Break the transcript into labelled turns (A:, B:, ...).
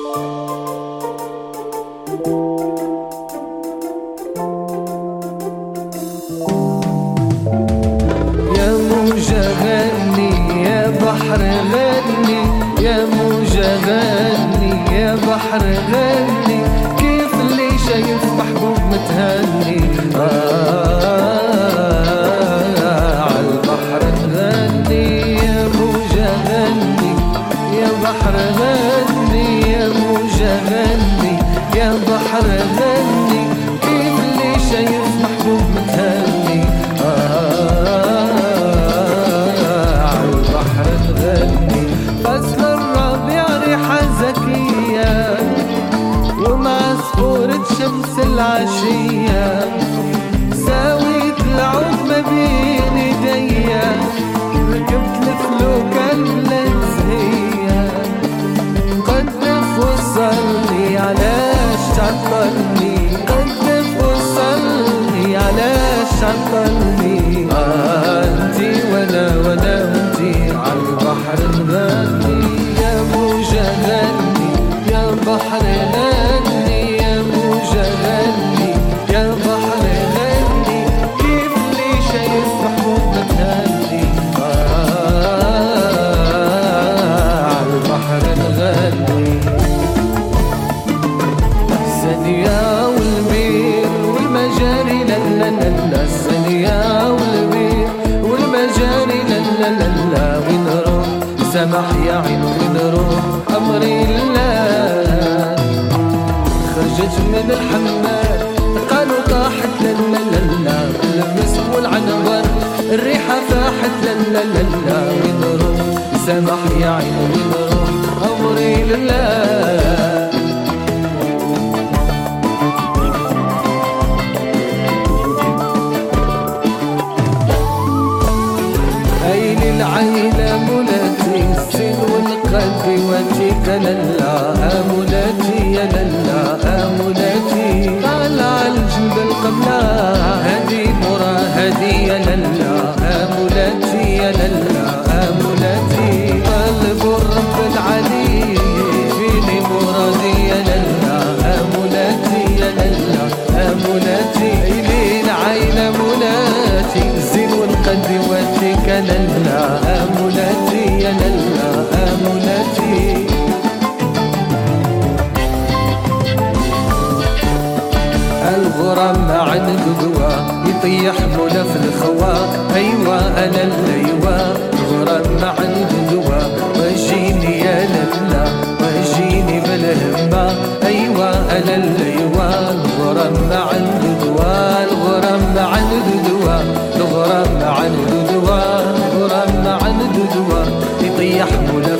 A: يا غني يا بحر غني. يا غني يا بحر غني. كيف اللي شايف متهني؟ آه، عالبحر غني. يا غني يا بحر غني. غني يا بحر غني كيف اللي شايف محبوب متهني آه عالبحر غني فصل الربيع ريحة زكية ومع صفورة شمس العشية. ساويت العود ما بين آه انتي وأنا وأنا وانتي عالبحر نغني يا موجة غني يا بحر غني سمح يا عين وين نروح أمري لله خرجت من الحمام قالوا طاحت لا لا المسك والعنبر الريحة فاحت لا لا لا لا وين نروح سمح يا عين وين نروح أمري لله قبلا هدي مرا هدي يا للا أمولاتي يا للا أمولاتي طلب الرب العلي فيني مرادي يا للا أمولاتي يا للا أمولاتي إلين عيلة مولاتي الزين والقد واتيك للا أمولاتي يا للا أمولاتي الغرام مع القدوة يطيح مولا في الخوا. أيوة أنا الليوة الغرام مع القدوة وجيني يا للا وجيني بالهمة. أيوة أنا الليوة الغرام مع القدوة الغرام مع القدوة الغرام مع القدوة الغرام مع القدوة يطيح مولا